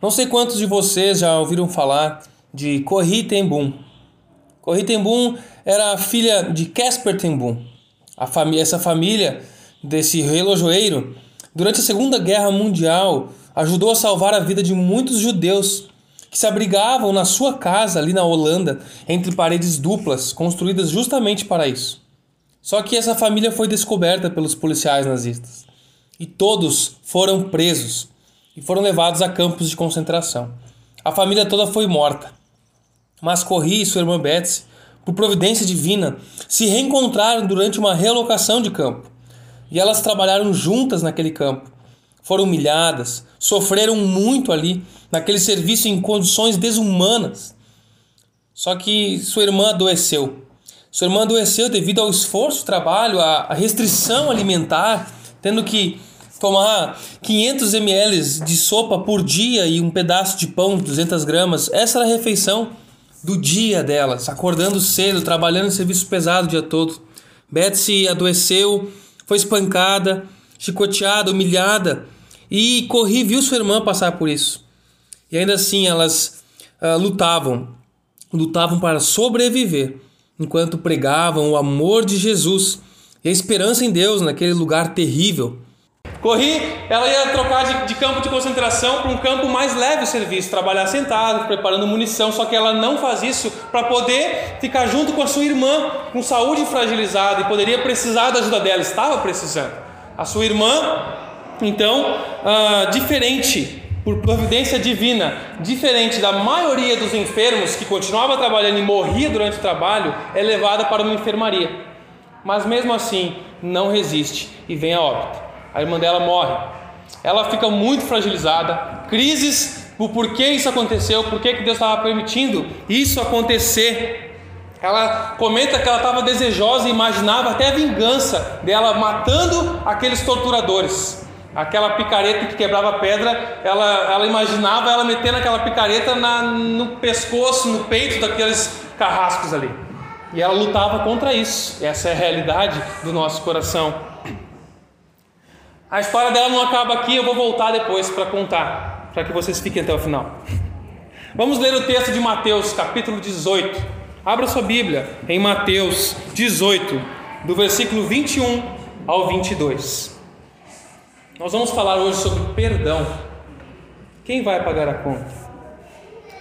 Não sei quantos de vocês já ouviram falar de Corrie ten Boom. Corrie ten Boom era filha de Casper ten Boom. A essa família desse relojoeiro, durante a Segunda Guerra Mundial, ajudou a salvar a vida de muitos judeus que se abrigavam na sua casa ali na Holanda, entre paredes duplas, construídas justamente para isso. Só que essa família foi descoberta pelos policiais nazistas e todos foram presos e foram levados a campos de concentração. A família toda foi morta. Mas Corrie e sua irmã Betsy, por providência divina, se reencontraram durante uma relocação de campo. E elas trabalharam juntas naquele campo. Foram humilhadas, sofreram muito ali, naquele serviço em condições desumanas. Só que sua irmã adoeceu. Sua irmã adoeceu devido ao esforço, trabalho, à restrição alimentar, tendo que tomar 500 ml de sopa por dia e um pedaço de pão, 200 gramas. Essa era a refeição do dia delas, acordando cedo, trabalhando em serviço pesado o dia todo. Betsy adoeceu, foi espancada, chicoteada, humilhada e Corri viu sua irmã passar por isso. E ainda assim elas uh, lutavam, lutavam para sobreviver, enquanto pregavam o amor de Jesus e a esperança em Deus naquele lugar terrível Corri, ela ia trocar de, de campo de concentração para um campo mais leve o serviço, trabalhar sentado, preparando munição, só que ela não faz isso para poder ficar junto com a sua irmã, com saúde fragilizada e poderia precisar da ajuda dela, estava precisando. A sua irmã, então, ah, diferente, por providência divina, diferente da maioria dos enfermos que continuava trabalhando e morria durante o trabalho, é levada para uma enfermaria. Mas mesmo assim, não resiste e vem a óbito a irmã dela morre. Ela fica muito fragilizada, crises o porquê isso aconteceu, por que Deus estava permitindo isso acontecer. Ela comenta que ela estava desejosa e imaginava até a vingança dela matando aqueles torturadores. Aquela picareta que quebrava pedra, ela, ela imaginava ela metendo aquela picareta na, no pescoço, no peito daqueles carrascos ali. E ela lutava contra isso. Essa é a realidade do nosso coração. A história dela não acaba aqui, eu vou voltar depois para contar, para que vocês fiquem até o final. Vamos ler o texto de Mateus, capítulo 18. Abra sua Bíblia em Mateus 18, do versículo 21 ao 22. Nós vamos falar hoje sobre perdão. Quem vai pagar a conta?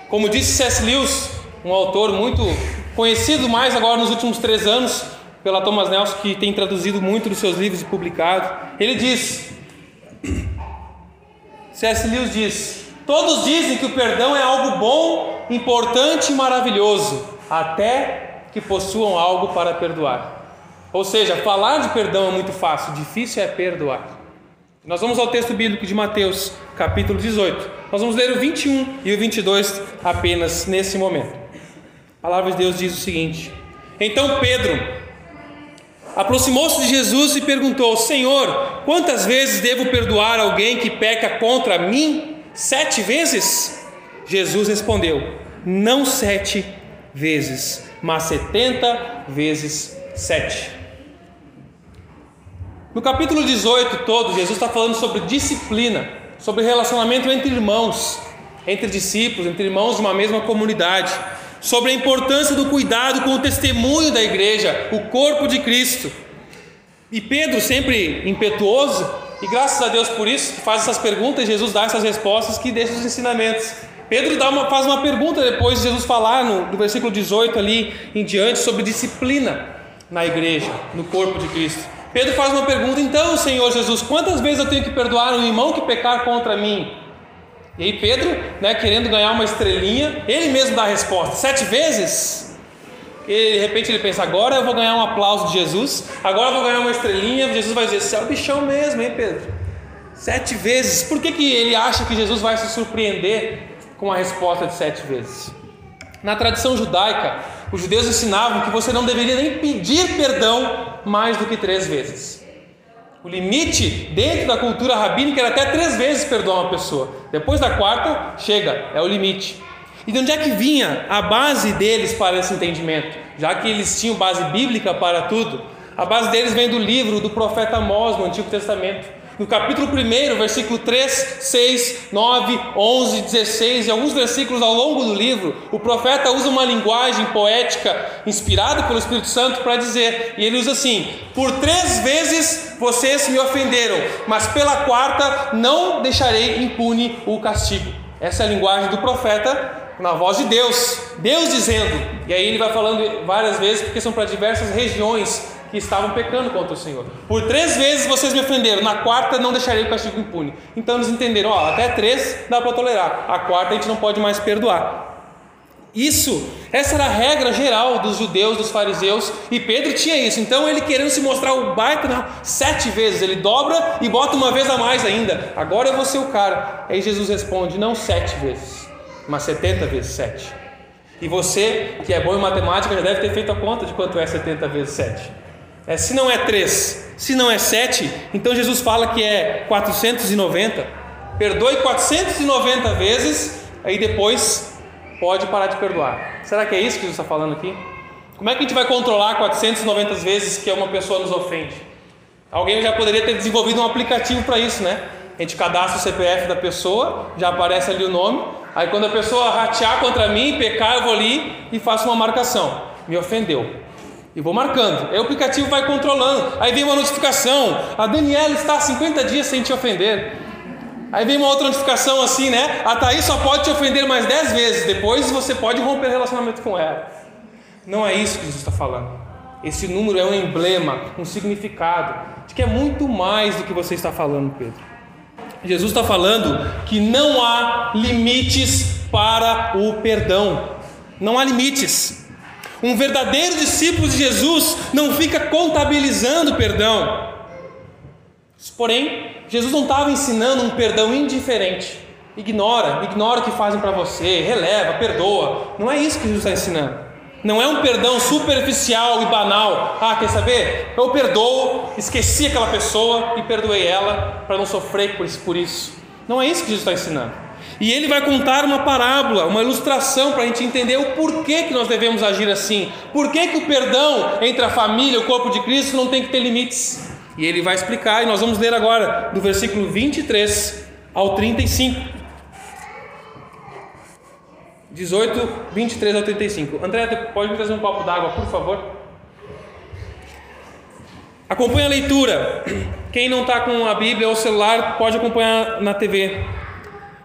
Como disse C.S. Lewis, um autor muito conhecido mais agora nos últimos três anos, pela Thomas Nelson, que tem traduzido muito dos seus livros e publicado. Ele diz: C.S. Lewis diz: Todos dizem que o perdão é algo bom, importante e maravilhoso, até que possuam algo para perdoar. Ou seja, falar de perdão é muito fácil, difícil é perdoar. Nós vamos ao texto bíblico de Mateus, capítulo 18. Nós vamos ler o 21 e o 22 apenas nesse momento. A palavra de Deus diz o seguinte: Então Pedro, aproximou-se de Jesus e perguntou: Senhor, quantas vezes devo perdoar alguém que peca contra mim? Sete vezes? Jesus respondeu: Não sete vezes, mas setenta vezes sete. No capítulo 18 todo, Jesus está falando sobre disciplina, sobre relacionamento entre irmãos, entre discípulos, entre irmãos de uma mesma comunidade sobre a importância do cuidado com o testemunho da igreja, o corpo de Cristo. E Pedro, sempre impetuoso, e graças a Deus por isso, faz essas perguntas, Jesus dá essas respostas que deixa os ensinamentos. Pedro dá uma, faz uma pergunta depois de Jesus falar no, no versículo 18 ali em diante sobre disciplina na igreja, no corpo de Cristo. Pedro faz uma pergunta, então, Senhor Jesus, quantas vezes eu tenho que perdoar um irmão que pecar contra mim? E aí Pedro, né, querendo ganhar uma estrelinha, ele mesmo dá a resposta, sete vezes. E de repente ele pensa, agora eu vou ganhar um aplauso de Jesus, agora eu vou ganhar uma estrelinha, Jesus vai dizer, você é o bichão mesmo, hein Pedro? Sete vezes. Por que, que ele acha que Jesus vai se surpreender com a resposta de sete vezes? Na tradição judaica, os judeus ensinavam que você não deveria nem pedir perdão mais do que três vezes. O limite dentro da cultura rabínica era até três vezes perdoar uma pessoa. Depois da quarta, chega, é o limite. E de onde é que vinha a base deles para esse entendimento? Já que eles tinham base bíblica para tudo, a base deles vem do livro do profeta Amós no Antigo Testamento. No capítulo 1, versículo 3, 6, 9, 11, 16 e alguns versículos ao longo do livro, o profeta usa uma linguagem poética inspirada pelo Espírito Santo para dizer, e ele usa assim: Por três vezes vocês me ofenderam, mas pela quarta não deixarei impune o castigo. Essa é a linguagem do profeta na voz de Deus, Deus dizendo, e aí ele vai falando várias vezes, porque são para diversas regiões que estavam pecando contra o Senhor. Por três vezes vocês me ofenderam, na quarta não deixarei o castigo impune. Então eles entenderam, ó, até três dá para tolerar, a quarta a gente não pode mais perdoar. Isso, essa era a regra geral dos judeus, dos fariseus, e Pedro tinha isso. Então ele querendo se mostrar o baita, não, sete vezes, ele dobra e bota uma vez a mais ainda. Agora eu vou ser o cara. Aí Jesus responde: não sete vezes, mas setenta vezes sete. E você, que é bom em matemática, já deve ter feito a conta de quanto é 70 vezes 7. É, se não é 3, se não é 7, então Jesus fala que é 490. Perdoe 490 vezes, aí depois pode parar de perdoar. Será que é isso que Jesus está falando aqui? Como é que a gente vai controlar 490 vezes que uma pessoa nos ofende? Alguém já poderia ter desenvolvido um aplicativo para isso, né? A gente cadastra o CPF da pessoa, já aparece ali o nome. Aí quando a pessoa ratear contra mim, pecar, eu vou ali e faço uma marcação. Me ofendeu. E vou marcando. Aí o aplicativo vai controlando. Aí vem uma notificação. A Daniela está há 50 dias sem te ofender. Aí vem uma outra notificação assim, né? A Thaís só pode te ofender mais 10 vezes. Depois você pode romper relacionamento com ela. Não é isso que Jesus está falando. Esse número é um emblema, um significado de que é muito mais do que você está falando, Pedro. Jesus está falando que não há limites para o perdão. Não há limites. Um verdadeiro discípulo de Jesus não fica contabilizando perdão. Porém, Jesus não estava ensinando um perdão indiferente. Ignora, ignora o que fazem para você, releva, perdoa. Não é isso que Jesus está ensinando. Não é um perdão superficial e banal. Ah, quer saber? Eu perdoo, esqueci aquela pessoa e perdoei ela para não sofrer por isso. Não é isso que Jesus está ensinando. E ele vai contar uma parábola, uma ilustração para a gente entender o porquê que nós devemos agir assim. Por que, o perdão entre a família e o corpo de Cristo não tem que ter limites? E ele vai explicar, e nós vamos ler agora, do versículo 23 ao 35. 18, 23 ao 35. André, pode me trazer um copo d'água, por favor? Acompanhe a leitura. Quem não está com a Bíblia ou o celular pode acompanhar na TV.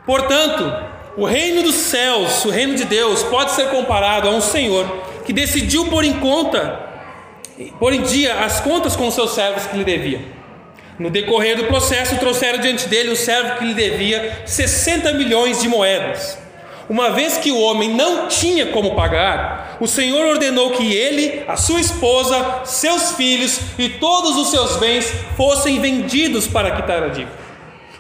Portanto, o reino dos céus, o reino de Deus, pode ser comparado a um senhor que decidiu pôr em conta, pôr em dia as contas com os seus servos que lhe devia. No decorrer do processo, trouxeram diante dele o servo que lhe devia 60 milhões de moedas. Uma vez que o homem não tinha como pagar, o Senhor ordenou que ele, a sua esposa, seus filhos e todos os seus bens fossem vendidos para quitar a dívida.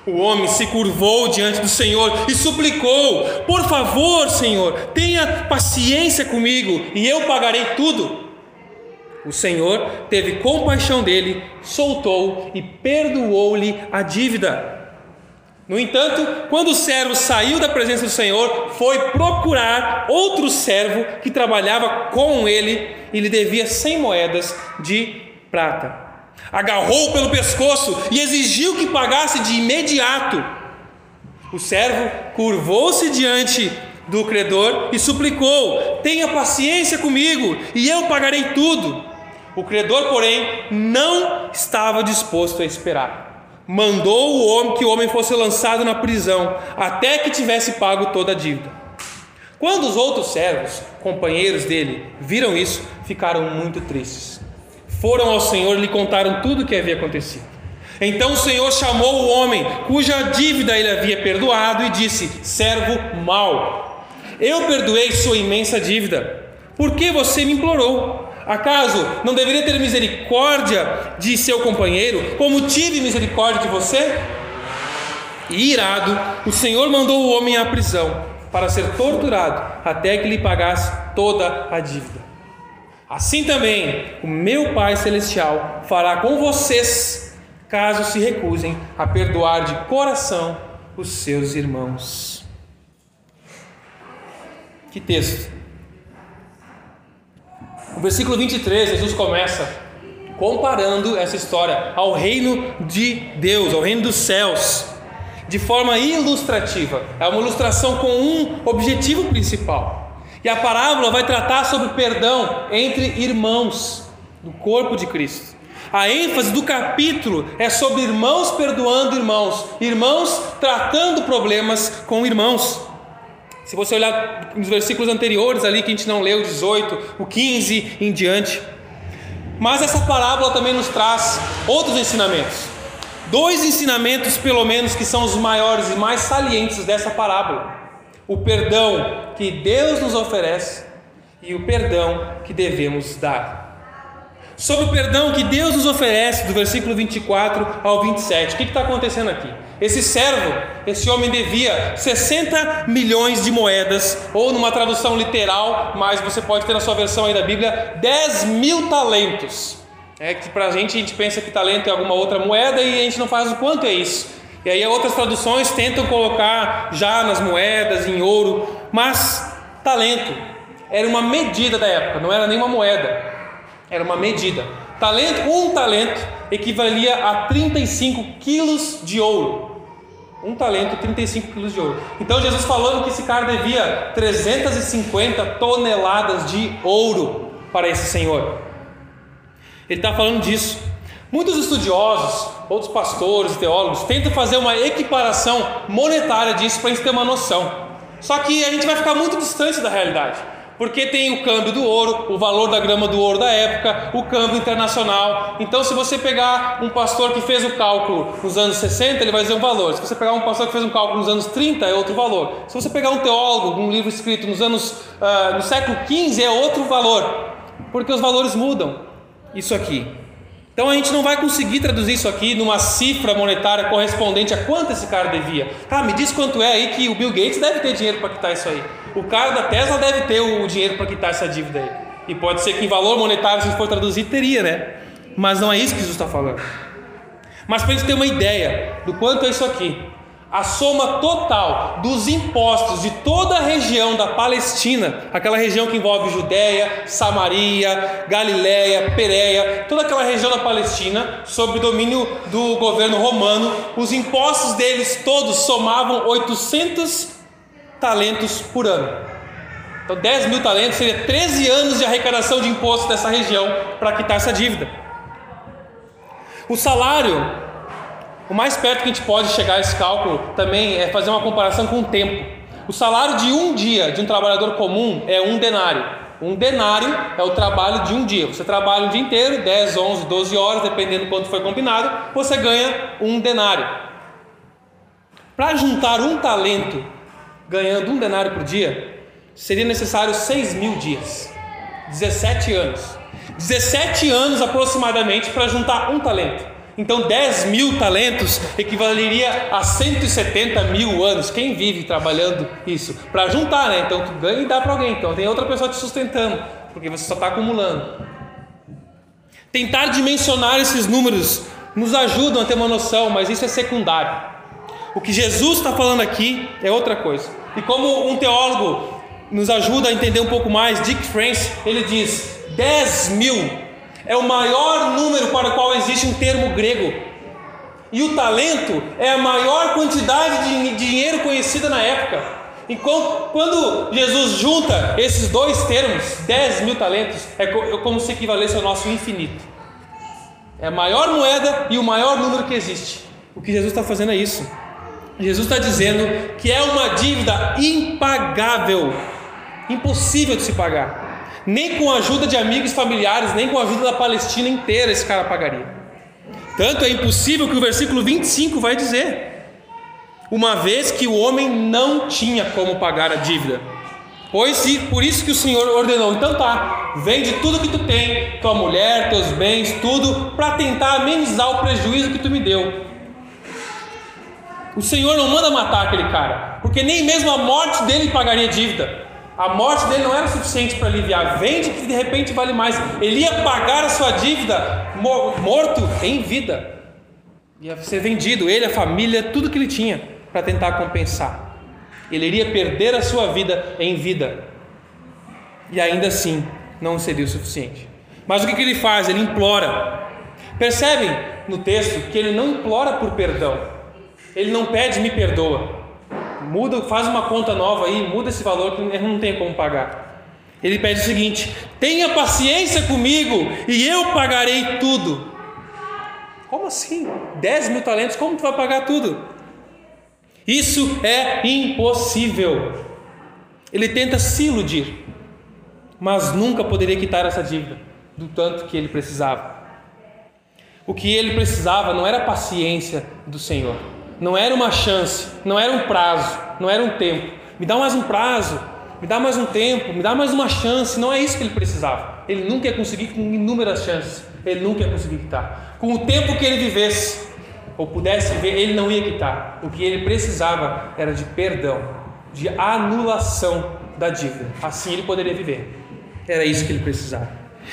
O homem se curvou diante do Senhor e suplicou: Por favor, Senhor, tenha paciência comigo e eu pagarei tudo. O Senhor teve compaixão dele, soltou e perdoou-lhe a dívida. No entanto, quando o servo saiu da presença do Senhor, foi procurar outro servo que trabalhava com ele e lhe devia cem moedas de prata agarrou pelo pescoço e exigiu que pagasse de imediato. O servo curvou-se diante do credor e suplicou: Tenha paciência comigo e eu pagarei tudo. O credor, porém, não estava disposto a esperar. Mandou o homem que o homem fosse lançado na prisão até que tivesse pago toda a dívida. Quando os outros servos, companheiros dele, viram isso, ficaram muito tristes foram ao Senhor e lhe contaram tudo o que havia acontecido. Então o Senhor chamou o homem cuja dívida ele havia perdoado e disse: Servo mau, eu perdoei sua imensa dívida. Por que você me implorou? Acaso não deveria ter misericórdia de seu companheiro, como tive misericórdia de você? E irado, o Senhor mandou o homem à prisão para ser torturado até que lhe pagasse toda a dívida. Assim também o meu Pai Celestial fará com vocês, caso se recusem a perdoar de coração os seus irmãos. Que texto! No versículo 23, Jesus começa comparando essa história ao reino de Deus, ao reino dos céus, de forma ilustrativa. É uma ilustração com um objetivo principal. E a parábola vai tratar sobre perdão entre irmãos do corpo de Cristo. A ênfase do capítulo é sobre irmãos perdoando irmãos, irmãos tratando problemas com irmãos. Se você olhar nos versículos anteriores ali que a gente não leu, 18, o 15 em diante. Mas essa parábola também nos traz outros ensinamentos. Dois ensinamentos, pelo menos, que são os maiores e mais salientes dessa parábola: o perdão que Deus nos oferece e o perdão que devemos dar. Sobre o perdão que Deus nos oferece, do versículo 24 ao 27, o que está acontecendo aqui? Esse servo, esse homem devia 60 milhões de moedas, ou numa tradução literal, mas você pode ter na sua versão aí da Bíblia, 10 mil talentos. É que para a gente, a gente pensa que talento é alguma outra moeda e a gente não faz o quanto é isso. E aí outras traduções tentam colocar já nas moedas, em ouro, mas talento era uma medida da época, não era nenhuma moeda, era uma medida. Talento, um talento equivalia a 35 quilos de ouro. Um talento, 35 quilos de ouro. Então Jesus falando que esse cara devia 350 toneladas de ouro para esse senhor. Ele está falando disso. Muitos estudiosos, outros pastores, teólogos, tentam fazer uma equiparação monetária disso para a gente ter uma noção. Só que a gente vai ficar muito distante da realidade porque tem o câmbio do ouro, o valor da grama do ouro da época, o câmbio internacional. Então, se você pegar um pastor que fez o cálculo nos anos 60, ele vai dizer um valor. Se você pegar um pastor que fez um cálculo nos anos 30, é outro valor. Se você pegar um teólogo, um livro escrito nos anos uh, no século 15, é outro valor, porque os valores mudam. Isso aqui. Então a gente não vai conseguir traduzir isso aqui numa cifra monetária correspondente a quanto esse cara devia. Tá, me diz quanto é aí que o Bill Gates deve ter dinheiro para quitar isso aí. O cara da Tesla deve ter o dinheiro para quitar essa dívida aí. E pode ser que em valor monetário, se for traduzir, teria, né? Mas não é isso que Jesus está falando. Mas para a gente ter uma ideia do quanto é isso aqui, a soma total dos impostos de toda a região da Palestina, aquela região que envolve Judéia, Samaria, Galiléia, Pereia, toda aquela região da Palestina, sob domínio do governo romano, os impostos deles todos somavam 800 talentos por ano. Então, 10 mil talentos seria 13 anos de arrecadação de impostos dessa região para quitar essa dívida. O salário o mais perto que a gente pode chegar a esse cálculo também é fazer uma comparação com o tempo. O salário de um dia de um trabalhador comum é um denário. Um denário é o trabalho de um dia. Você trabalha o dia inteiro, 10, 11, 12 horas, dependendo do quanto foi combinado, você ganha um denário. Para juntar um talento ganhando um denário por dia, seria necessário 6 mil dias, 17 anos. 17 anos aproximadamente para juntar um talento. Então 10 mil talentos equivaleria a 170 mil anos. Quem vive trabalhando isso? Para juntar, né? Então tu ganha e dá para alguém. Então tem outra pessoa te sustentando, porque você só está acumulando. Tentar dimensionar esses números nos ajudam a ter uma noção, mas isso é secundário. O que Jesus está falando aqui é outra coisa. E como um teólogo nos ajuda a entender um pouco mais, Dick France, ele diz: 10 mil é o maior número para o qual existe um termo grego. E o talento é a maior quantidade de dinheiro conhecida na época. Enquanto quando Jesus junta esses dois termos, 10 mil talentos, é, é como se equivalesse ao nosso infinito. É a maior moeda e o maior número que existe. O que Jesus está fazendo é isso. Jesus está dizendo que é uma dívida impagável, impossível de se pagar. Nem com a ajuda de amigos familiares, nem com a ajuda da Palestina inteira esse cara pagaria. Tanto é impossível que o versículo 25 vai dizer: Uma vez que o homem não tinha como pagar a dívida. Pois por isso que o Senhor ordenou, então tá, vende tudo que tu tem, tua mulher, teus bens, tudo, para tentar amenizar o prejuízo que tu me deu. O Senhor não manda matar aquele cara, porque nem mesmo a morte dele pagaria dívida. A morte dele não era suficiente para aliviar. Vende que de repente vale mais. Ele ia pagar a sua dívida morto em vida. Ia ser vendido, ele, a família, tudo que ele tinha para tentar compensar. Ele iria perder a sua vida em vida. E ainda assim não seria o suficiente. Mas o que, que ele faz? Ele implora. Percebem no texto que ele não implora por perdão. Ele não pede me perdoa. Muda, faz uma conta nova aí, muda esse valor que não tenho como pagar. Ele pede o seguinte: tenha paciência comigo e eu pagarei tudo. Como assim? 10 mil talentos, como tu vai pagar tudo? Isso é impossível. Ele tenta se iludir, mas nunca poderia quitar essa dívida do tanto que ele precisava. O que ele precisava não era paciência do Senhor, não era uma chance, não era um prazo, não era um tempo. Me dá mais um prazo, me dá mais um tempo, me dá mais uma chance. Não é isso que ele precisava. Ele nunca ia conseguir com inúmeras chances, ele nunca ia conseguir quitar. Com o tempo que ele vivesse, ou pudesse ver, ele não ia quitar. O que ele precisava era de perdão, de anulação da dívida. Assim ele poderia viver. Era isso que ele precisava.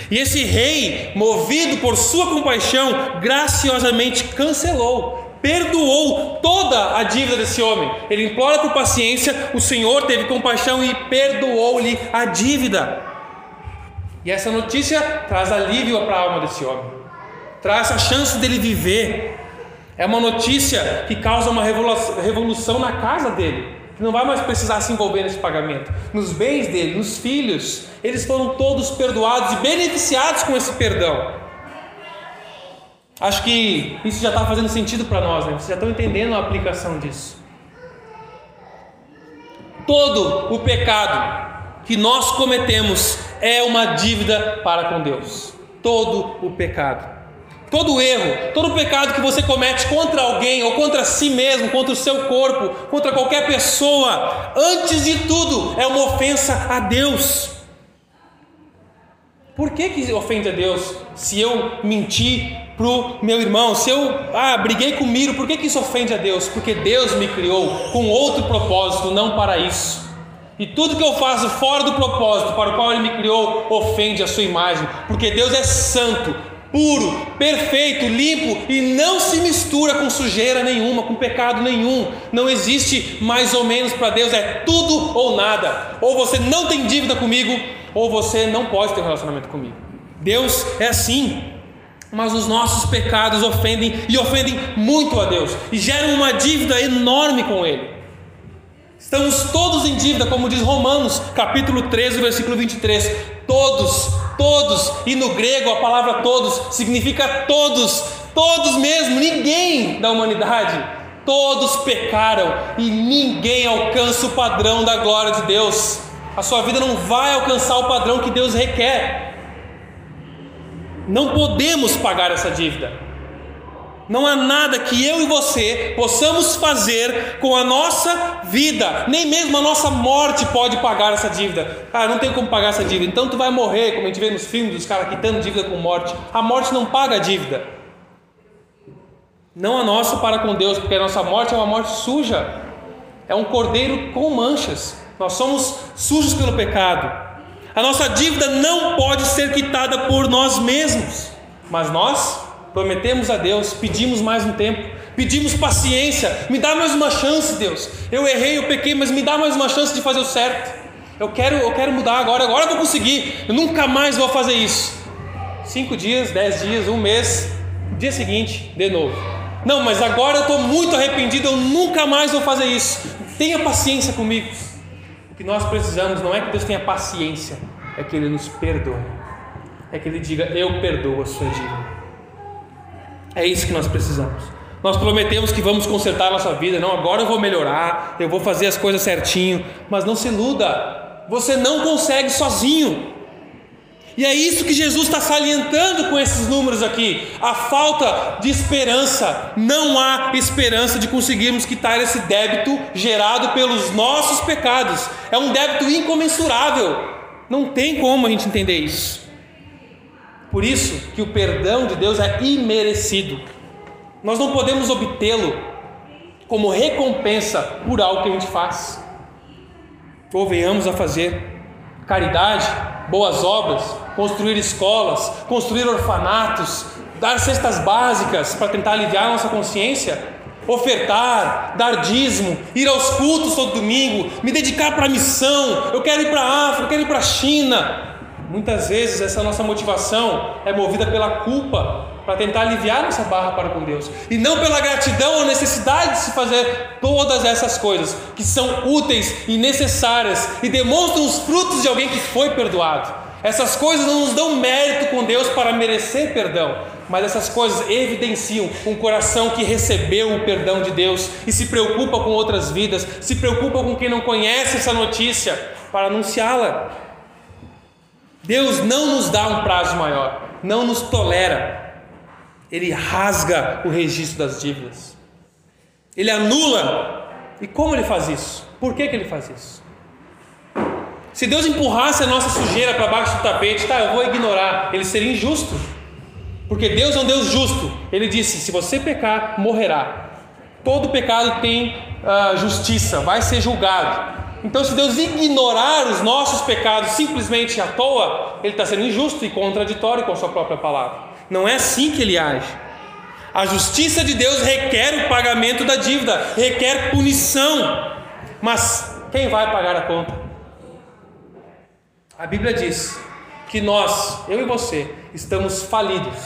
E esse rei, movido por sua compaixão, graciosamente cancelou, perdoou toda a dívida desse homem. Ele implora por paciência, o Senhor teve compaixão e perdoou-lhe a dívida. E essa notícia traz alívio para a alma desse homem, traz a chance dele viver. É uma notícia que causa uma revolução na casa dele que não vai mais precisar se envolver nesse pagamento. Nos bens dele, nos filhos, eles foram todos perdoados e beneficiados com esse perdão. Acho que isso já está fazendo sentido para nós, né? Vocês já estão entendendo a aplicação disso. Todo o pecado que nós cometemos é uma dívida para com Deus. Todo o pecado. Todo erro, todo pecado que você comete contra alguém ou contra si mesmo, contra o seu corpo, contra qualquer pessoa, antes de tudo é uma ofensa a Deus. Por que, que ofende a Deus? Se eu mentir pro meu irmão, se eu ah, briguei com o Miro, por que, que isso ofende a Deus? Porque Deus me criou com outro propósito, não para isso. E tudo que eu faço fora do propósito para o qual Ele me criou ofende a sua imagem, porque Deus é santo, puro, perfeito, limpo e não se mistura com sujeira nenhuma, com pecado nenhum. Não existe mais ou menos para Deus, é tudo ou nada. Ou você não tem dívida comigo, ou você não pode ter um relacionamento comigo. Deus é assim. Mas os nossos pecados ofendem e ofendem muito a Deus e geram uma dívida enorme com Ele. Estamos todos em dívida, como diz Romanos, capítulo 13, versículo 23. Todos todos, e no grego a palavra todos significa todos, todos mesmo, ninguém da humanidade. Todos pecaram e ninguém alcança o padrão da glória de Deus. A sua vida não vai alcançar o padrão que Deus requer. Não podemos pagar essa dívida. Não há nada que eu e você possamos fazer com a nossa vida, nem mesmo a nossa morte pode pagar essa dívida. Cara, não tem como pagar essa dívida, então tu vai morrer, como a gente vê nos filmes dos caras quitando dívida com morte. A morte não paga a dívida. Não a nossa para com Deus, porque a nossa morte é uma morte suja. É um cordeiro com manchas. Nós somos sujos pelo pecado. A nossa dívida não pode ser quitada por nós mesmos, mas nós Prometemos a Deus, pedimos mais um tempo, pedimos paciência, me dá mais uma chance, Deus. Eu errei, eu pequei, mas me dá mais uma chance de fazer o certo. Eu quero, eu quero mudar agora, agora eu vou conseguir. Eu nunca mais vou fazer isso. Cinco dias, dez dias, um mês, dia seguinte, de novo. Não, mas agora eu estou muito arrependido, eu nunca mais vou fazer isso. Tenha paciência comigo. Que nós precisamos não é que Deus tenha paciência, é que Ele nos perdoe. É que Ele diga: Eu perdoo a sua dívida. É isso que nós precisamos. Nós prometemos que vamos consertar a nossa vida, não, agora eu vou melhorar, eu vou fazer as coisas certinho, mas não se iluda, você não consegue sozinho. E é isso que Jesus está salientando com esses números aqui: a falta de esperança. Não há esperança de conseguirmos quitar esse débito gerado pelos nossos pecados. É um débito incomensurável. Não tem como a gente entender isso. Por isso que o perdão de Deus é imerecido. Nós não podemos obtê-lo como recompensa por algo que a gente faz. Ou venhamos a fazer caridade, boas obras, construir escolas, construir orfanatos, dar cestas básicas para tentar aliviar a nossa consciência, ofertar, dar dízimo, ir aos cultos todo domingo, me dedicar para a missão. Eu quero ir para a África, eu quero ir para a China. Muitas vezes essa nossa motivação é movida pela culpa para tentar aliviar nossa barra para com Deus e não pela gratidão ou necessidade de se fazer todas essas coisas que são úteis e necessárias e demonstram os frutos de alguém que foi perdoado. Essas coisas não nos dão mérito com Deus para merecer perdão, mas essas coisas evidenciam um coração que recebeu o perdão de Deus e se preocupa com outras vidas, se preocupa com quem não conhece essa notícia para anunciá-la. Deus não nos dá um prazo maior, não nos tolera. Ele rasga o registro das dívidas. Ele anula. E como ele faz isso? Por que, que ele faz isso? Se Deus empurrasse a nossa sujeira para baixo do tapete, tá, eu vou ignorar. Ele seria injusto. Porque Deus é um Deus justo. Ele disse: se você pecar, morrerá. Todo pecado tem uh, justiça, vai ser julgado. Então, se Deus ignorar os nossos pecados simplesmente à toa, Ele está sendo injusto e contraditório com a Sua própria palavra. Não é assim que Ele age. A justiça de Deus requer o pagamento da dívida, requer punição. Mas quem vai pagar a conta? A Bíblia diz que nós, eu e você, estamos falidos.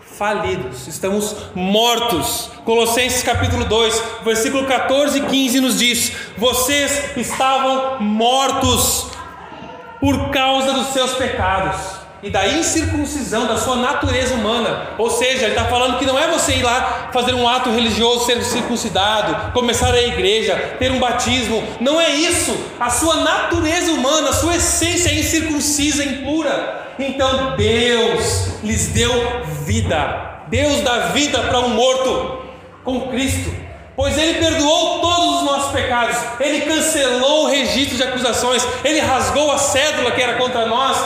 Falidos, estamos mortos. Colossenses capítulo 2, versículo 14 e 15 nos diz: Vocês estavam mortos por causa dos seus pecados e da incircuncisão da sua natureza humana. Ou seja, ele está falando que não é você ir lá fazer um ato religioso, ser circuncidado, começar a igreja, ter um batismo. Não é isso. A sua natureza humana, a sua essência é incircuncisa, impura. Então Deus lhes deu vida. Deus dá vida para um morto com Cristo. Pois ele perdoou todos os nossos pecados, ele cancelou o registro de acusações, ele rasgou a cédula que era contra nós,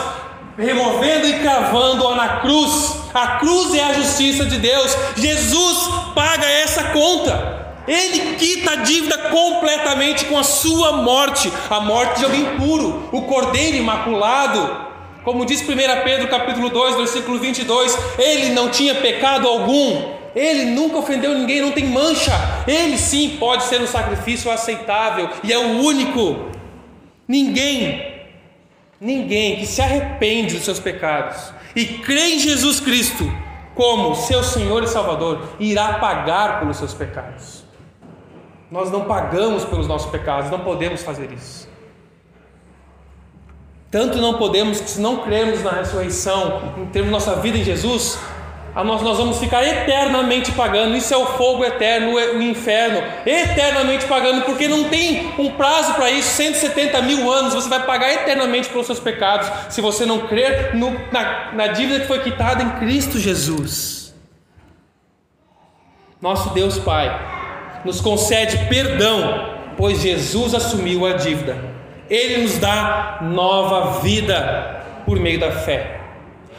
removendo e cravando-a na cruz. A cruz é a justiça de Deus. Jesus paga essa conta. Ele quita a dívida completamente com a sua morte, a morte de alguém puro, o cordeiro imaculado. Como diz 1 Pedro capítulo 2, versículo 22, ele não tinha pecado algum, ele nunca ofendeu ninguém, não tem mancha. Ele sim pode ser um sacrifício aceitável e é o único. Ninguém Ninguém que se arrepende dos seus pecados e crê em Jesus Cristo como seu Senhor e Salvador irá pagar pelos seus pecados. Nós não pagamos pelos nossos pecados, não podemos fazer isso. Tanto não podemos que, se não cremos na ressurreição, em termos nossa vida em Jesus, nós, nós vamos ficar eternamente pagando. Isso é o fogo eterno, o inferno, eternamente pagando, porque não tem um prazo para isso 170 mil anos. Você vai pagar eternamente pelos seus pecados se você não crer no, na, na dívida que foi quitada em Cristo Jesus. Nosso Deus Pai nos concede perdão, pois Jesus assumiu a dívida. Ele nos dá nova vida por meio da fé.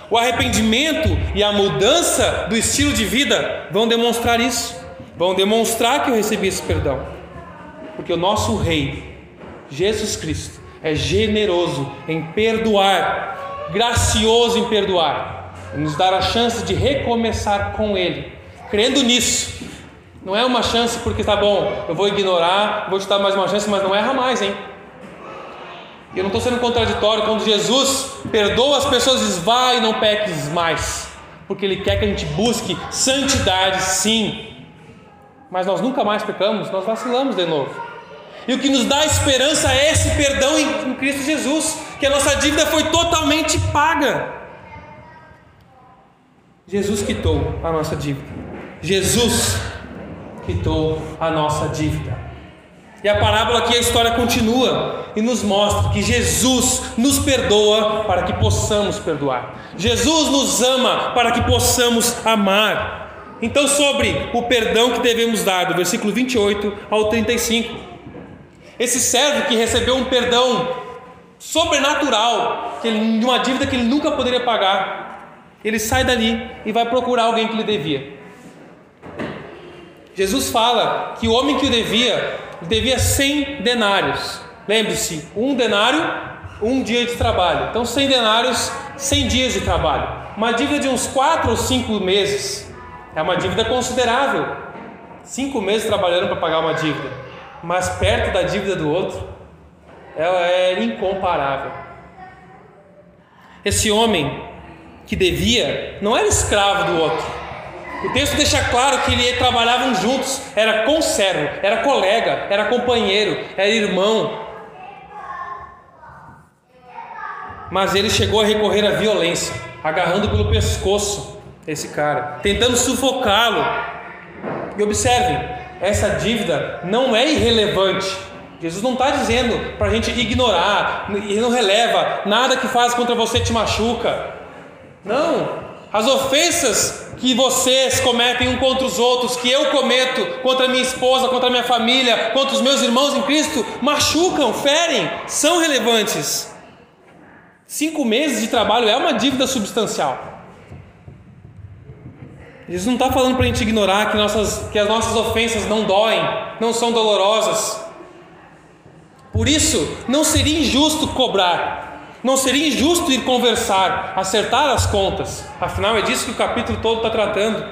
O arrependimento e a mudança do estilo de vida vão demonstrar isso, vão demonstrar que eu recebi esse perdão, porque o nosso Rei, Jesus Cristo, é generoso em perdoar, gracioso em perdoar, nos dar a chance de recomeçar com Ele, crendo nisso. Não é uma chance porque tá bom, eu vou ignorar, vou te dar mais uma chance, mas não erra mais, hein? Eu não estou sendo contraditório quando Jesus perdoa as pessoas e diz: vai não peques mais, porque Ele quer que a gente busque santidade, sim. Mas nós nunca mais pecamos, nós vacilamos de novo. E o que nos dá esperança é esse perdão em, Cristo Jesus, que a nossa dívida foi totalmente paga. Jesus quitou a nossa dívida. Jesus quitou a nossa dívida. E a parábola aqui, a história continua e nos mostra que Jesus nos perdoa para que possamos perdoar. Jesus nos ama para que possamos amar. Então, sobre o perdão que devemos dar, do versículo 28 ao 35. Esse servo que recebeu um perdão sobrenatural, de uma dívida que ele nunca poderia pagar, ele sai dali e vai procurar alguém que lhe devia. Jesus fala que o homem que o devia devia 100 denários. Lembre-se, um denário, um dia de trabalho. Então, 100 denários, 100 dias de trabalho. Uma dívida de uns 4 ou 5 meses é uma dívida considerável. 5 meses trabalhando para pagar uma dívida, mas perto da dívida do outro, ela é incomparável. Esse homem que devia não era escravo do outro. O texto deixa claro que ele trabalhavam juntos, era conservo, era colega, era companheiro, era irmão. Mas ele chegou a recorrer à violência, agarrando pelo pescoço esse cara, tentando sufocá-lo. E observem, essa dívida não é irrelevante. Jesus não está dizendo para a gente ignorar, ele não releva, nada que faz contra você te machuca. Não, as ofensas que vocês cometem um contra os outros, que eu cometo contra minha esposa, contra minha família, contra os meus irmãos em Cristo, machucam, ferem, são relevantes. Cinco meses de trabalho é uma dívida substancial. Jesus não está falando para a gente ignorar que, nossas, que as nossas ofensas não doem, não são dolorosas. Por isso, não seria injusto cobrar, não seria injusto ir conversar, acertar as contas. Afinal, é disso que o capítulo todo está tratando.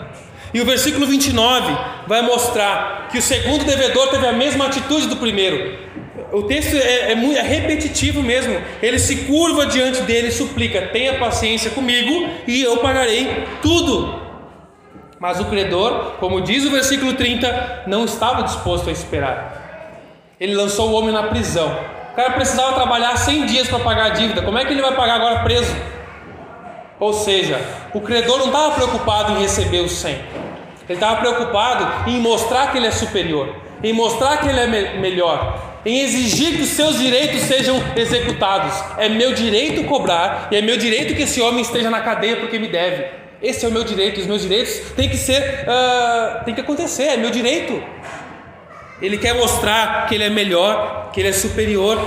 E o versículo 29 vai mostrar que o segundo devedor teve a mesma atitude do primeiro. O texto é, é, muito, é repetitivo mesmo. Ele se curva diante dele e suplica: tenha paciência comigo e eu pagarei tudo. Mas o credor, como diz o versículo 30, não estava disposto a esperar. Ele lançou o homem na prisão. O cara precisava trabalhar 100 dias para pagar a dívida. Como é que ele vai pagar agora preso? Ou seja, o credor não estava preocupado em receber os 100. Ele estava preocupado em mostrar que ele é superior, em mostrar que ele é me melhor, em exigir que os seus direitos sejam executados. É meu direito cobrar e é meu direito que esse homem esteja na cadeia porque me deve. Esse é o meu direito, os meus direitos têm que ser, uh, tem que acontecer, é meu direito. Ele quer mostrar que ele é melhor, que ele é superior,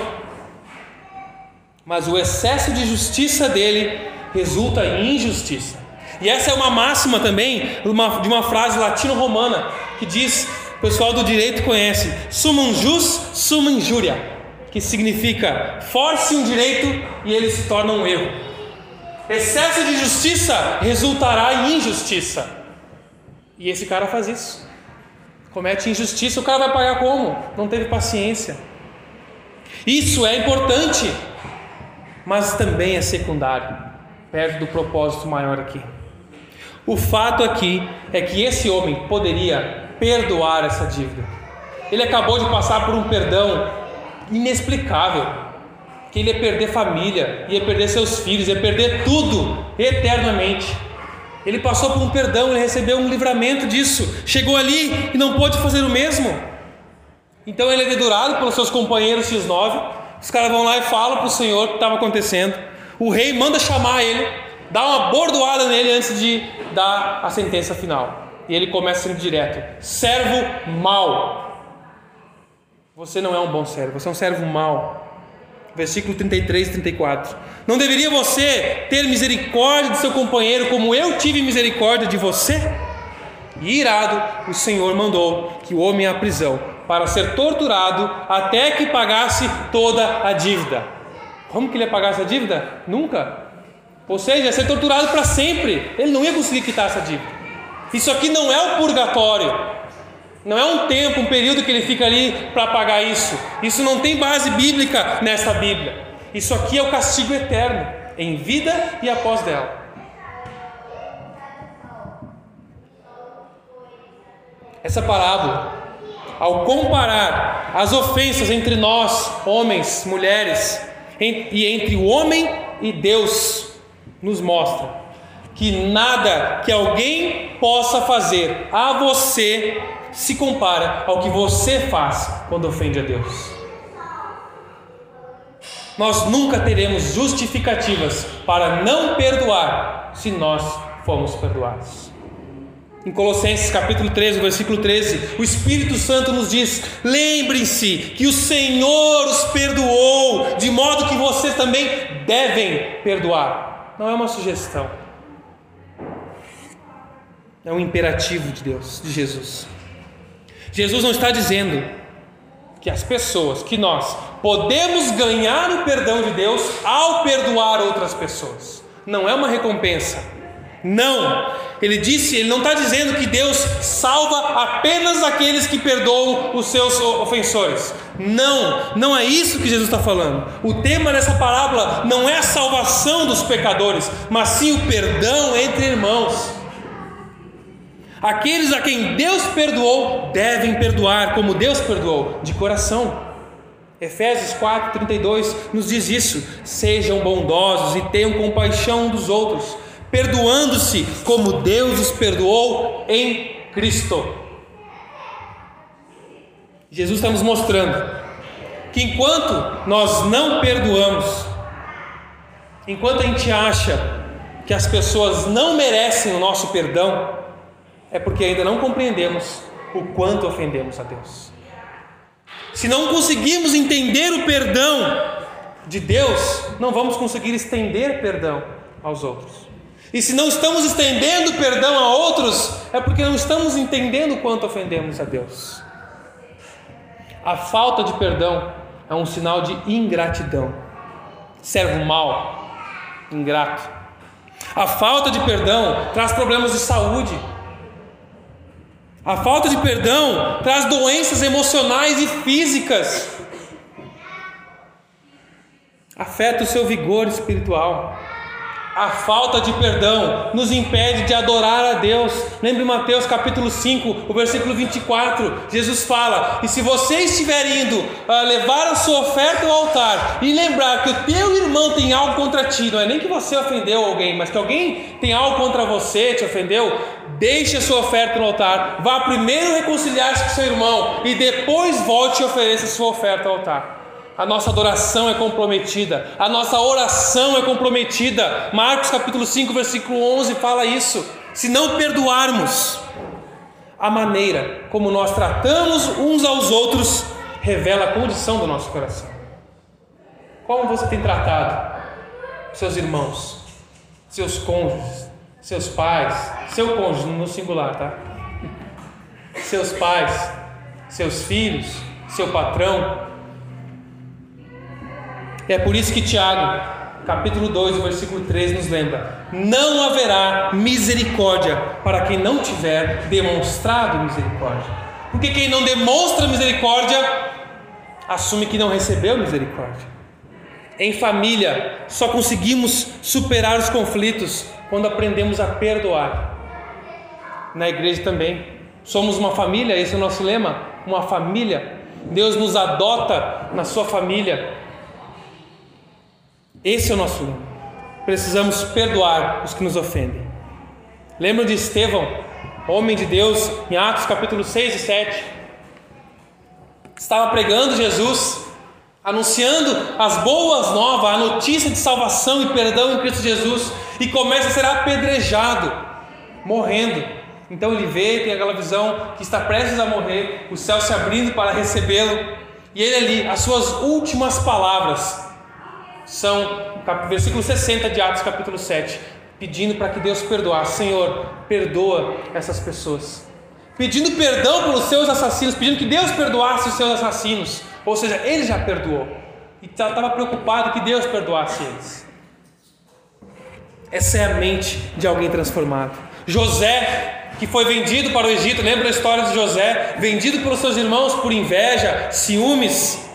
mas o excesso de justiça dele resulta em injustiça. E essa é uma máxima também de uma frase latino-romana que diz, o pessoal do direito conhece, sumum jus, summa injuria, que significa force um direito e ele se torna um erro. Excesso de justiça resultará em injustiça. E esse cara faz isso. Comete injustiça, o cara vai pagar como? Não teve paciência. Isso é importante, mas também é secundário, perto do propósito maior aqui. O fato aqui é que esse homem poderia perdoar essa dívida. Ele acabou de passar por um perdão inexplicável que ele ia perder família, ia perder seus filhos, ia perder tudo eternamente. Ele passou por um perdão, ele recebeu um livramento disso. Chegou ali e não pôde fazer o mesmo. Então ele é dedurado pelos seus companheiros X9. Os caras vão lá e falam para o Senhor o que estava acontecendo. O rei manda chamar ele, dá uma bordoada nele antes de dar a sentença final. E ele começa sendo direto: servo mau. Você não é um bom servo, você é um servo mau versículo 33 e 34. Não deveria você ter misericórdia de seu companheiro como eu tive misericórdia de você? E irado, o Senhor mandou que o homem à prisão para ser torturado até que pagasse toda a dívida. Como que ele ia pagar essa dívida? Nunca. Ou seja, ia ser torturado para sempre. Ele não ia conseguir quitar essa dívida. Isso aqui não é o purgatório. Não é um tempo, um período que ele fica ali para pagar isso. Isso não tem base bíblica nessa Bíblia. Isso aqui é o castigo eterno, em vida e após dela. Essa parábola, ao comparar as ofensas entre nós, homens, mulheres, e entre o homem e Deus, nos mostra que nada que alguém possa fazer a você se compara ao que você faz quando ofende a Deus. Nós nunca teremos justificativas para não perdoar se nós formos perdoados. Em Colossenses capítulo 13, versículo 13, o Espírito Santo nos diz: lembrem-se que o Senhor os perdoou, de modo que vocês também devem perdoar. Não é uma sugestão, é um imperativo de Deus, de Jesus. Jesus não está dizendo que as pessoas, que nós podemos ganhar o perdão de Deus ao perdoar outras pessoas. Não é uma recompensa, Não. Ele disse, ele não está dizendo que Deus salva apenas aqueles que perdoam os seus ofensores. Não, não é isso que Jesus está falando. O tema dessa parábola não é a salvação dos pecadores, mas sim o perdão entre irmãos. Aqueles a quem Deus perdoou devem perdoar como Deus perdoou, de coração. Efésios 4:32 nos diz isso: sejam bondosos e tenham compaixão dos outros, perdoando-se como Deus os perdoou em Cristo. Jesus está nos mostrando que enquanto nós não perdoamos, enquanto a gente acha que as pessoas não merecem o nosso perdão, é porque ainda não compreendemos o quanto ofendemos a Deus. Se não conseguimos entender o perdão de Deus, não vamos conseguir estender perdão aos outros. E se não estamos estendendo perdão a outros, é porque não estamos entendendo o quanto ofendemos a Deus. A falta de perdão é um sinal de ingratidão. Servo mal, ingrato. A falta de perdão traz problemas de saúde. A falta de perdão traz doenças emocionais e físicas. Afeta o seu vigor espiritual. A falta de perdão nos impede de adorar a Deus. Lembre Mateus capítulo 5, o versículo 24. Jesus fala: E se você estiver indo a levar a sua oferta ao altar e lembrar que o teu irmão tem algo contra ti, não é nem que você ofendeu alguém, mas que alguém tem algo contra você, te ofendeu, deixe a sua oferta no altar. Vá primeiro reconciliar-se com seu irmão e depois volte e ofereça a sua oferta ao altar a nossa adoração é comprometida, a nossa oração é comprometida. Marcos capítulo 5, versículo 11 fala isso. Se não perdoarmos, a maneira como nós tratamos uns aos outros revela a condição do nosso coração. Como você tem tratado seus irmãos, seus cônjuges, seus pais, seu cônjuge no singular, tá? Seus pais, seus filhos, seu patrão, é por isso que Tiago, capítulo 2, versículo 3, nos lembra: Não haverá misericórdia para quem não tiver demonstrado misericórdia. Porque quem não demonstra misericórdia, assume que não recebeu misericórdia. Em família, só conseguimos superar os conflitos quando aprendemos a perdoar. Na igreja também. Somos uma família, esse é o nosso lema, uma família. Deus nos adota na sua família esse é o nosso lema. Precisamos perdoar os que nos ofendem. Lembram de Estevão, homem de Deus, em Atos capítulo 6 e 7? Estava pregando Jesus, anunciando as boas novas, a notícia de salvação e perdão em Cristo Jesus, e começa a ser apedrejado, morrendo. Então ele vê, tem aquela visão que está prestes a morrer, o céu se abrindo para recebê-lo, e ele ali, as suas últimas palavras, são versículo 60 de Atos capítulo 7, pedindo para que Deus perdoasse. Senhor, perdoa essas pessoas. Pedindo perdão pelos seus assassinos, pedindo que Deus perdoasse os seus assassinos. Ou seja, ele já perdoou. E estava preocupado que Deus perdoasse eles. Essa é a mente de alguém transformado. José, que foi vendido para o Egito, lembra a história de José? Vendido pelos seus irmãos por inveja, ciúmes,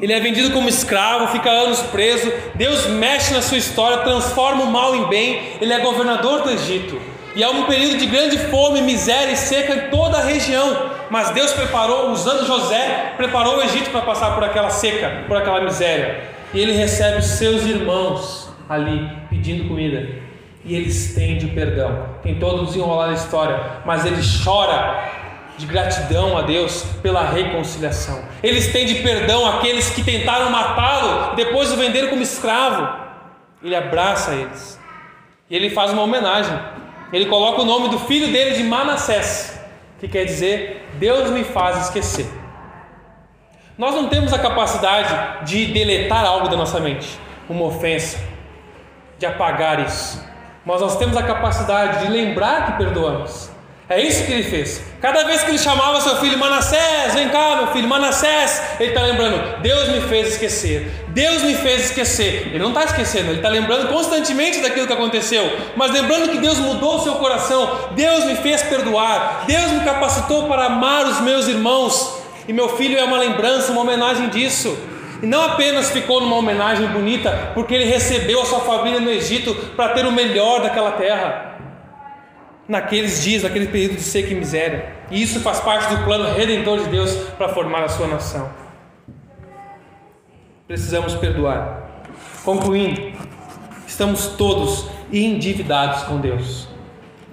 ele é vendido como escravo, fica anos preso. Deus mexe na sua história, transforma o mal em bem. Ele é governador do Egito. E há um período de grande fome, miséria e seca em toda a região. Mas Deus preparou, usando José, preparou o Egito para passar por aquela seca, por aquela miséria. E ele recebe os seus irmãos ali pedindo comida. E ele estende o perdão. Tem todo o desenrolar da história, mas ele chora de gratidão a Deus pela reconciliação. Ele estende perdão àqueles que tentaram matá-lo e depois o venderam como escravo. Ele abraça eles. E ele faz uma homenagem. Ele coloca o nome do filho dele de Manassés, que quer dizer Deus me faz esquecer. Nós não temos a capacidade de deletar algo da nossa mente, uma ofensa, de apagar isso. Mas nós temos a capacidade de lembrar que perdoamos É isso que ele fez. Cada vez que ele chamava seu filho Manassés, vem cá, meu filho, Manassés, ele está lembrando: Deus me fez esquecer, Deus me fez esquecer. Ele não está esquecendo, ele está lembrando constantemente daquilo que aconteceu, mas lembrando que Deus mudou o seu coração, Deus me fez perdoar, Deus me capacitou para amar os meus irmãos, e meu filho é uma lembrança, uma homenagem disso. E não apenas ficou numa homenagem bonita, porque ele recebeu a sua família no Egito para ter o melhor daquela terra naqueles dias, naquele período de seca e miséria. E isso faz parte do plano redentor de Deus para formar a sua nação. Precisamos perdoar. Concluindo, estamos todos endividados com Deus.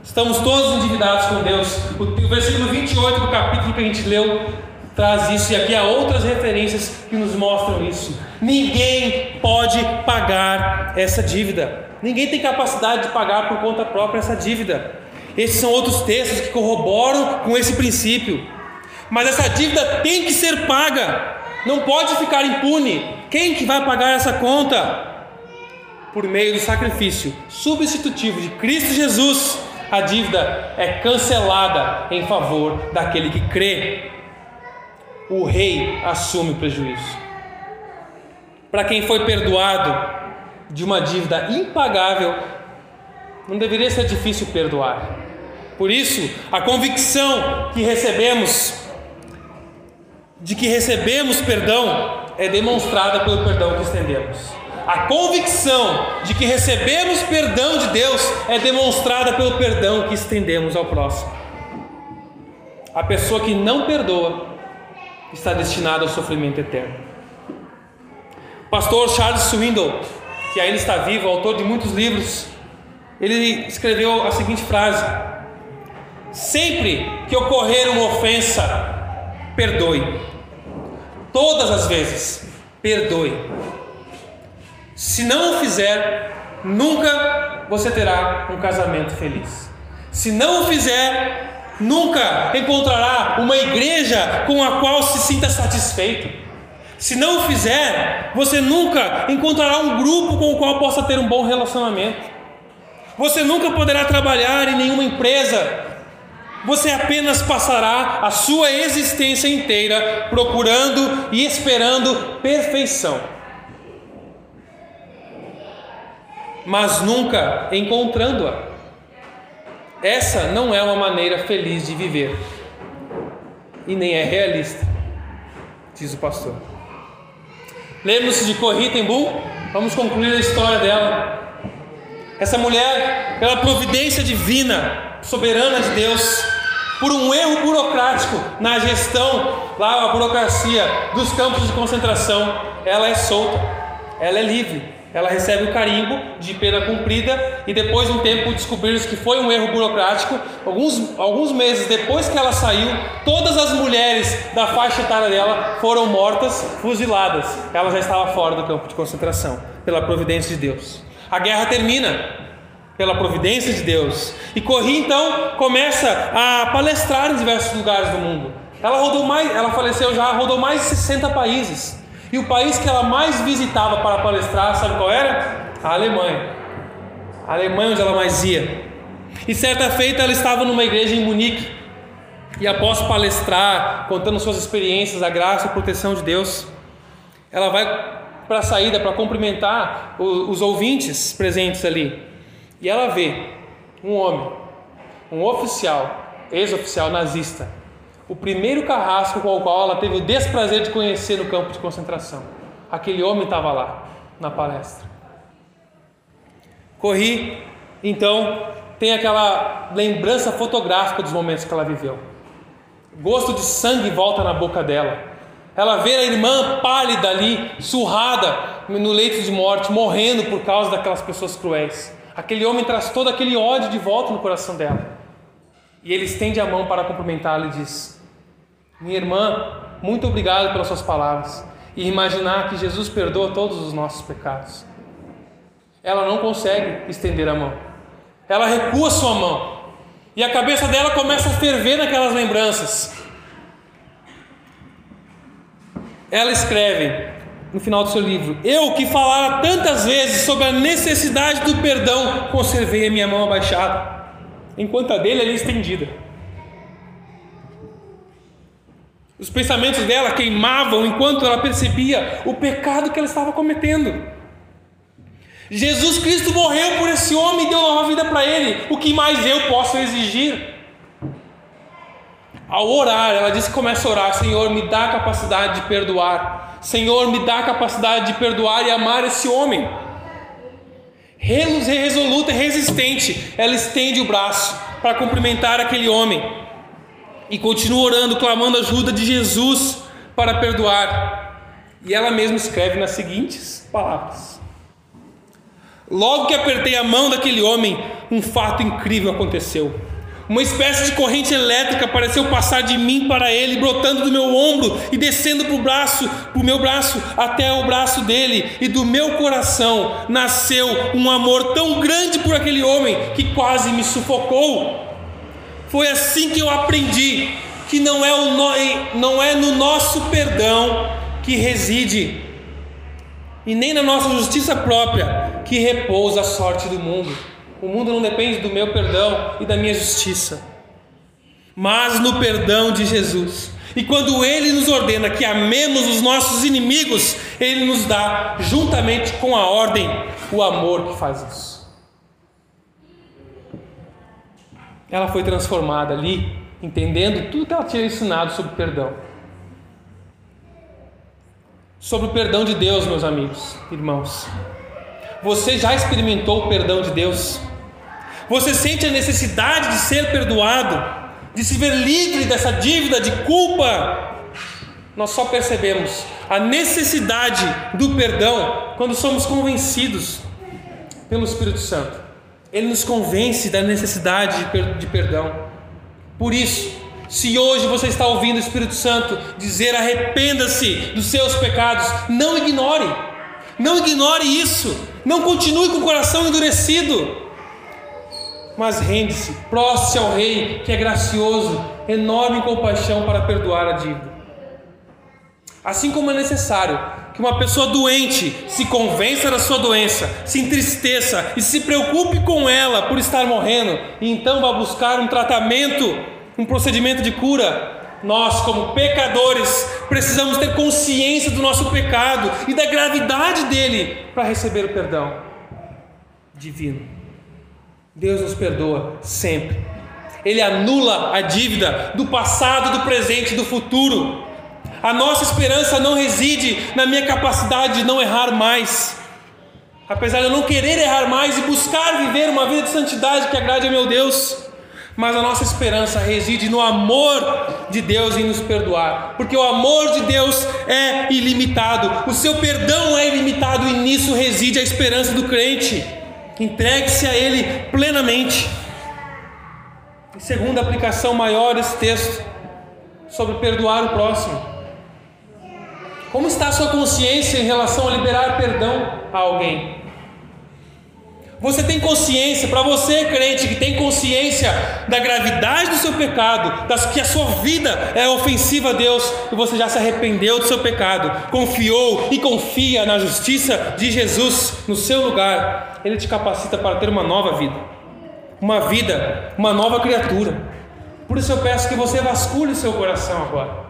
Estamos todos endividados com Deus. O versículo 28 do capítulo que a gente leu traz isso, e aqui há outras referências que nos mostram isso. Ninguém pode pagar essa dívida. Ninguém tem capacidade de pagar por conta própria essa dívida. Esses são outros textos que corroboram com esse princípio. Mas essa dívida tem que ser paga, não pode ficar impune. Quem que vai pagar essa conta? Por meio do sacrifício substitutivo de Cristo Jesus, a dívida é cancelada em favor daquele que crê. O rei assume o prejuízo. Para quem foi perdoado de uma dívida impagável, não deveria ser difícil perdoar. Por isso, a convicção que recebemos de que recebemos perdão é demonstrada pelo perdão que estendemos. A convicção de que recebemos perdão de Deus é demonstrada pelo perdão que estendemos ao próximo. A pessoa que não perdoa está destinada ao sofrimento eterno. O pastor Charles Swindoll, que ainda está vivo, autor de muitos livros, ele escreveu a seguinte frase: Sempre que ocorrer uma ofensa, perdoe. Todas as vezes, perdoe. Se não o fizer, nunca você terá um casamento feliz. Se não o fizer, nunca encontrará uma igreja com a qual se sinta satisfeito. Se não o fizer, você nunca encontrará um grupo com o qual possa ter um bom relacionamento. Você nunca poderá trabalhar em nenhuma empresa você apenas passará a sua existência inteira procurando e esperando perfeição, mas nunca encontrando-a. Essa não é uma maneira feliz de viver e nem é realista, diz o pastor. Lembre-se de Corrie ten? Vamos concluir a história dela. Essa mulher, pela providência divina, soberana de Deus, por um erro burocrático na gestão, lá a burocracia dos campos de concentração, ela é solta, ela é livre. Ela recebe o carimbo de pena cumprida e depois de um tempo descobriram que foi um erro burocrático. Alguns, alguns meses depois que ela saiu, todas as mulheres da faixa etária dela foram mortas, fuziladas. Ela já estava fora do campo de concentração, pela providência de Deus. A guerra termina, pela providência de Deus. E Corri então começa a palestrar em diversos lugares do mundo. Ela rodou mais, ela faleceu já, rodou mais de 60 países. E o país que ela mais visitava para palestrar, sabe qual era? A Alemanha. A Alemanha onde ela mais ia. E certa feita ela estava numa igreja em Munique. E após palestrar, contando suas experiências, a graça e a proteção de Deus, ela vai para a saída para cumprimentar os ouvintes presentes ali. E ela vê um homem, um oficial, ex-oficial nazista, o primeiro carrasco com o qual ela teve o desprazer de conhecer no campo de concentração. Aquele homem estava lá, na palestra. Corri, então, tem aquela lembrança fotográfica dos momentos que ela viveu. Gosto de sangue volta na boca dela. Ela vê a irmã pálida ali, surrada no leito de morte, morrendo por causa daquelas pessoas cruéis. Aquele homem traz todo aquele ódio de volta no coração dela. E ele estende a mão para cumprimentá-la e diz: Minha irmã, muito obrigado pelas suas palavras. E imaginar que Jesus perdoa todos os nossos pecados. Ela não consegue estender a mão. Ela recua sua mão. E a cabeça dela começa a ferver naquelas lembranças. Ela escreve no final do seu livro: Eu que falara tantas vezes sobre a necessidade do perdão, conservei a minha mão abaixada, enquanto a dele é ali estendida. Os pensamentos dela queimavam enquanto ela percebia o pecado que ela estava cometendo. Jesus Cristo morreu por esse homem e deu nova vida para ele. O que mais eu posso exigir? Ao orar, ela disse que começa a orar: Senhor, me dá a capacidade de perdoar. Senhor, me dá a capacidade de perdoar e amar esse homem. Resoluta e resistente, ela estende o braço para cumprimentar aquele homem e continua orando, clamando ajuda de Jesus para perdoar. E ela mesma escreve nas seguintes palavras: Logo que apertei a mão daquele homem, um fato incrível aconteceu. Uma espécie de corrente elétrica pareceu passar de mim para ele, brotando do meu ombro e descendo para o braço, para o meu braço, até o braço dele, e do meu coração nasceu um amor tão grande por aquele homem que quase me sufocou. Foi assim que eu aprendi que não é, o no, não é no nosso perdão que reside, e nem na nossa justiça própria que repousa a sorte do mundo. O mundo não depende do meu perdão e da minha justiça, mas no perdão de Jesus. E quando Ele nos ordena que amemos os nossos inimigos, Ele nos dá, juntamente com a ordem, o amor que faz isso. Ela foi transformada ali, entendendo tudo que ela tinha ensinado sobre perdão. Sobre o perdão de Deus, meus amigos, irmãos. Você já experimentou o perdão de Deus? Você sente a necessidade de ser perdoado, de se ver livre dessa dívida de culpa? Nós só percebemos a necessidade do perdão quando somos convencidos pelo Espírito Santo. Ele nos convence da necessidade de perdão. Por isso, se hoje você está ouvindo o Espírito Santo dizer arrependa-se dos seus pecados, não ignore, não ignore isso. Não continue com o coração endurecido, mas rende-se, proste ao Rei, que é gracioso, enorme compaixão para perdoar a dívida. Assim como é necessário que uma pessoa doente se convença da sua doença, se entristeça e se preocupe com ela por estar morrendo, e então vá buscar um tratamento, um procedimento de cura, nós, como pecadores, precisamos ter consciência do nosso pecado e da gravidade dele para receber o perdão divino. Deus nos perdoa sempre. Ele anula a dívida do passado, do presente e do futuro. A nossa esperança não reside na minha capacidade de não errar mais. Apesar de eu não querer errar mais e buscar viver uma vida de santidade que agrade a meu Deus, mas a nossa esperança reside no amor de Deus em nos perdoar, porque o amor de Deus é ilimitado, o seu perdão é ilimitado e nisso reside a esperança do crente. Entregue-se a Ele plenamente. E segunda aplicação maior esse texto sobre perdoar o próximo. Como está a sua consciência em relação a liberar perdão a alguém? Você tem consciência, para você crente que tem consciência da gravidade do seu pecado, das que a sua vida é ofensiva a Deus e você já se arrependeu do seu pecado, confiou e confia na justiça de Jesus no seu lugar, Ele te capacita para ter uma nova vida, uma vida, uma nova criatura. Por isso eu peço que você vasculhe o seu coração agora.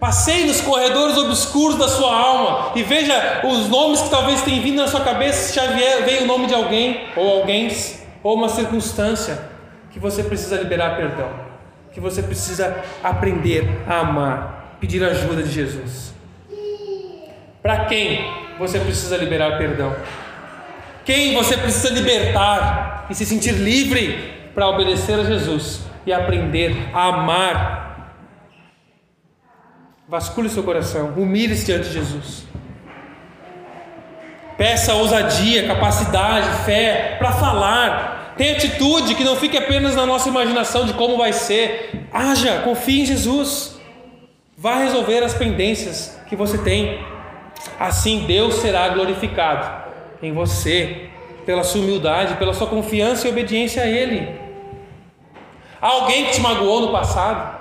Passeie nos corredores obscuros da sua alma e veja os nomes que talvez tenham vindo na sua cabeça, se já veio o nome de alguém, ou alguém, ou uma circunstância que você precisa liberar perdão, que você precisa aprender a amar, pedir ajuda de Jesus. Para quem você precisa liberar perdão? Quem você precisa libertar e se sentir livre para obedecer a Jesus e aprender a amar Vasculhe seu coração, humilhe-se diante de Jesus. Peça ousadia, capacidade, fé para falar. Tenha atitude que não fique apenas na nossa imaginação de como vai ser. Haja, confie em Jesus. Vá resolver as pendências que você tem. Assim Deus será glorificado em você, pela sua humildade, pela sua confiança e obediência a Ele. Há alguém que te magoou no passado?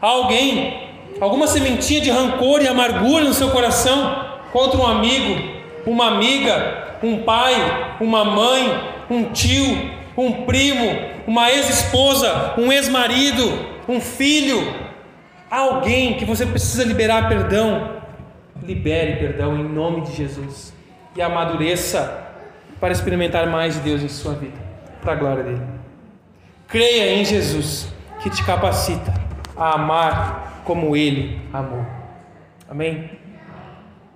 Há alguém alguma sementinha de rancor e amargura no seu coração contra um amigo, uma amiga, um pai, uma mãe, um tio, um primo, uma ex-esposa, um ex-marido, um filho, alguém que você precisa liberar perdão, libere perdão em nome de Jesus e amadureça para experimentar mais de Deus em sua vida, para a glória dele. Creia em Jesus, que te capacita a amar como ele amou. Amém?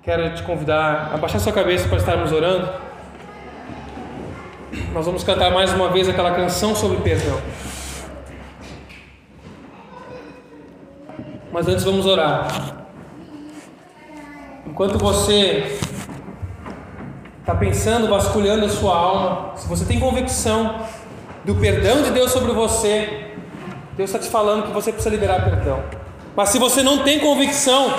Quero te convidar a baixar sua cabeça para estarmos orando. Nós vamos cantar mais uma vez aquela canção sobre perdão. Mas antes vamos orar. Enquanto você está pensando, vasculhando a sua alma, se você tem convicção do perdão de Deus sobre você, Deus está te falando que você precisa liberar perdão. Mas se você não tem convicção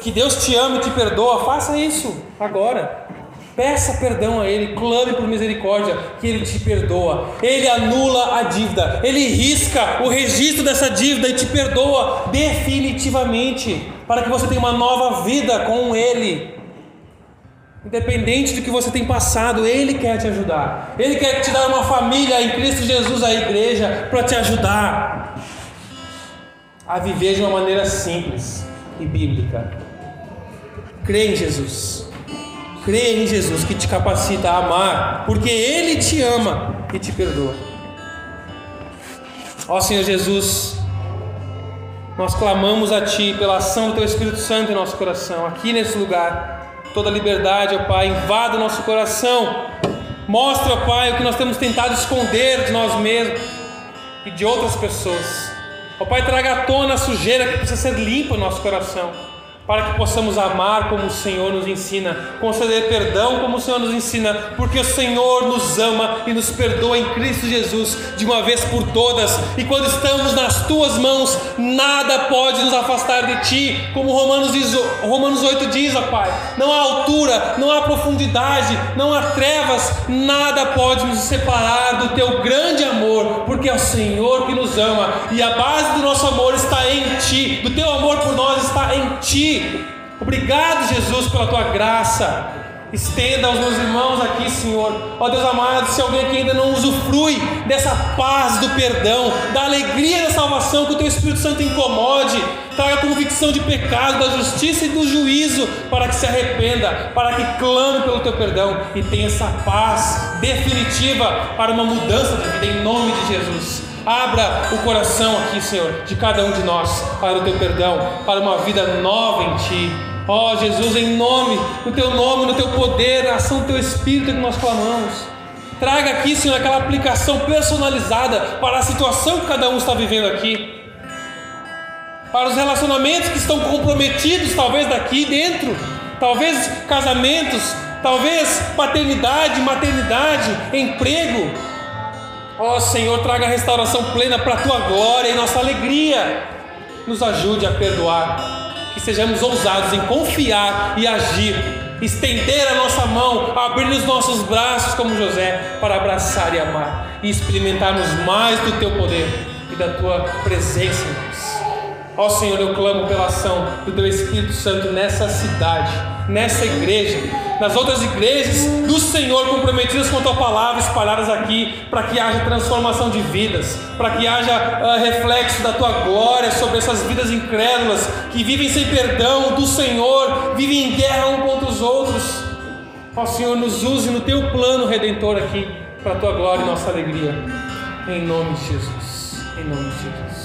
que Deus te ama e te perdoa, faça isso agora. Peça perdão a Ele, clame por misericórdia, que Ele te perdoa. Ele anula a dívida, Ele risca o registro dessa dívida e te perdoa definitivamente, para que você tenha uma nova vida com Ele. Independente do que você tem passado, Ele quer te ajudar. Ele quer te dar uma família em Cristo Jesus, a igreja, para te ajudar a viver de uma maneira simples e bíblica. Crê em Jesus. Crê em Jesus que te capacita a amar, porque Ele te ama e te perdoa. Ó Senhor Jesus, nós clamamos a Ti pela ação do Teu Espírito Santo em nosso coração, aqui nesse lugar toda liberdade, ó Pai, invada o nosso coração. Mostra, ó Pai, o que nós temos tentado esconder de nós mesmos e de outras pessoas. Ó Pai, traga à tona a sujeira que precisa ser limpa no nosso coração para que possamos amar como o Senhor nos ensina, conceder perdão como o Senhor nos ensina, porque o Senhor nos ama e nos perdoa em Cristo Jesus de uma vez por todas. E quando estamos nas tuas mãos, nada pode nos afastar de ti, como Romanos, diz, Romanos 8 diz, ó Pai: não há altura, não há profundidade, não há trevas, nada pode nos separar do teu grande amor, porque é o Senhor que nos ama e a base do nosso amor está em ti, do teu amor por nós está em ti. Obrigado, Jesus, pela tua graça. Estenda aos meus irmãos aqui, Senhor. Ó Deus amado, se alguém aqui ainda não usufrui dessa paz do perdão, da alegria da salvação, que o teu Espírito Santo incomode, traga convicção de pecado, da justiça e do juízo, para que se arrependa, para que clame pelo teu perdão e tenha essa paz definitiva para uma mudança de vida, em nome de Jesus. Abra o coração aqui, Senhor, de cada um de nós para o teu perdão, para uma vida nova em ti. Ó oh, Jesus, em nome, no teu nome, no teu poder, na ação do teu Espírito que nós clamamos. Traga aqui, Senhor, aquela aplicação personalizada para a situação que cada um está vivendo aqui. Para os relacionamentos que estão comprometidos, talvez daqui dentro, talvez casamentos, talvez paternidade, maternidade, emprego, Ó oh, Senhor, traga restauração plena para a tua glória e nossa alegria. Nos ajude a perdoar, que sejamos ousados em confiar e agir, estender a nossa mão, abrir os nossos braços como José, para abraçar e amar e experimentarmos mais do teu poder e da tua presença em nós. Ó Senhor, eu clamo pela ação do teu Espírito Santo nessa cidade, nessa igreja nas outras igrejas do Senhor comprometidas com a tua palavra, espalhadas aqui, para que haja transformação de vidas, para que haja uh, reflexo da tua glória sobre essas vidas incrédulas que vivem sem perdão do Senhor, vivem em guerra um contra os outros. Ó Senhor, nos use no teu plano redentor aqui, para a tua glória e nossa alegria. Em nome de Jesus. Em nome de Jesus.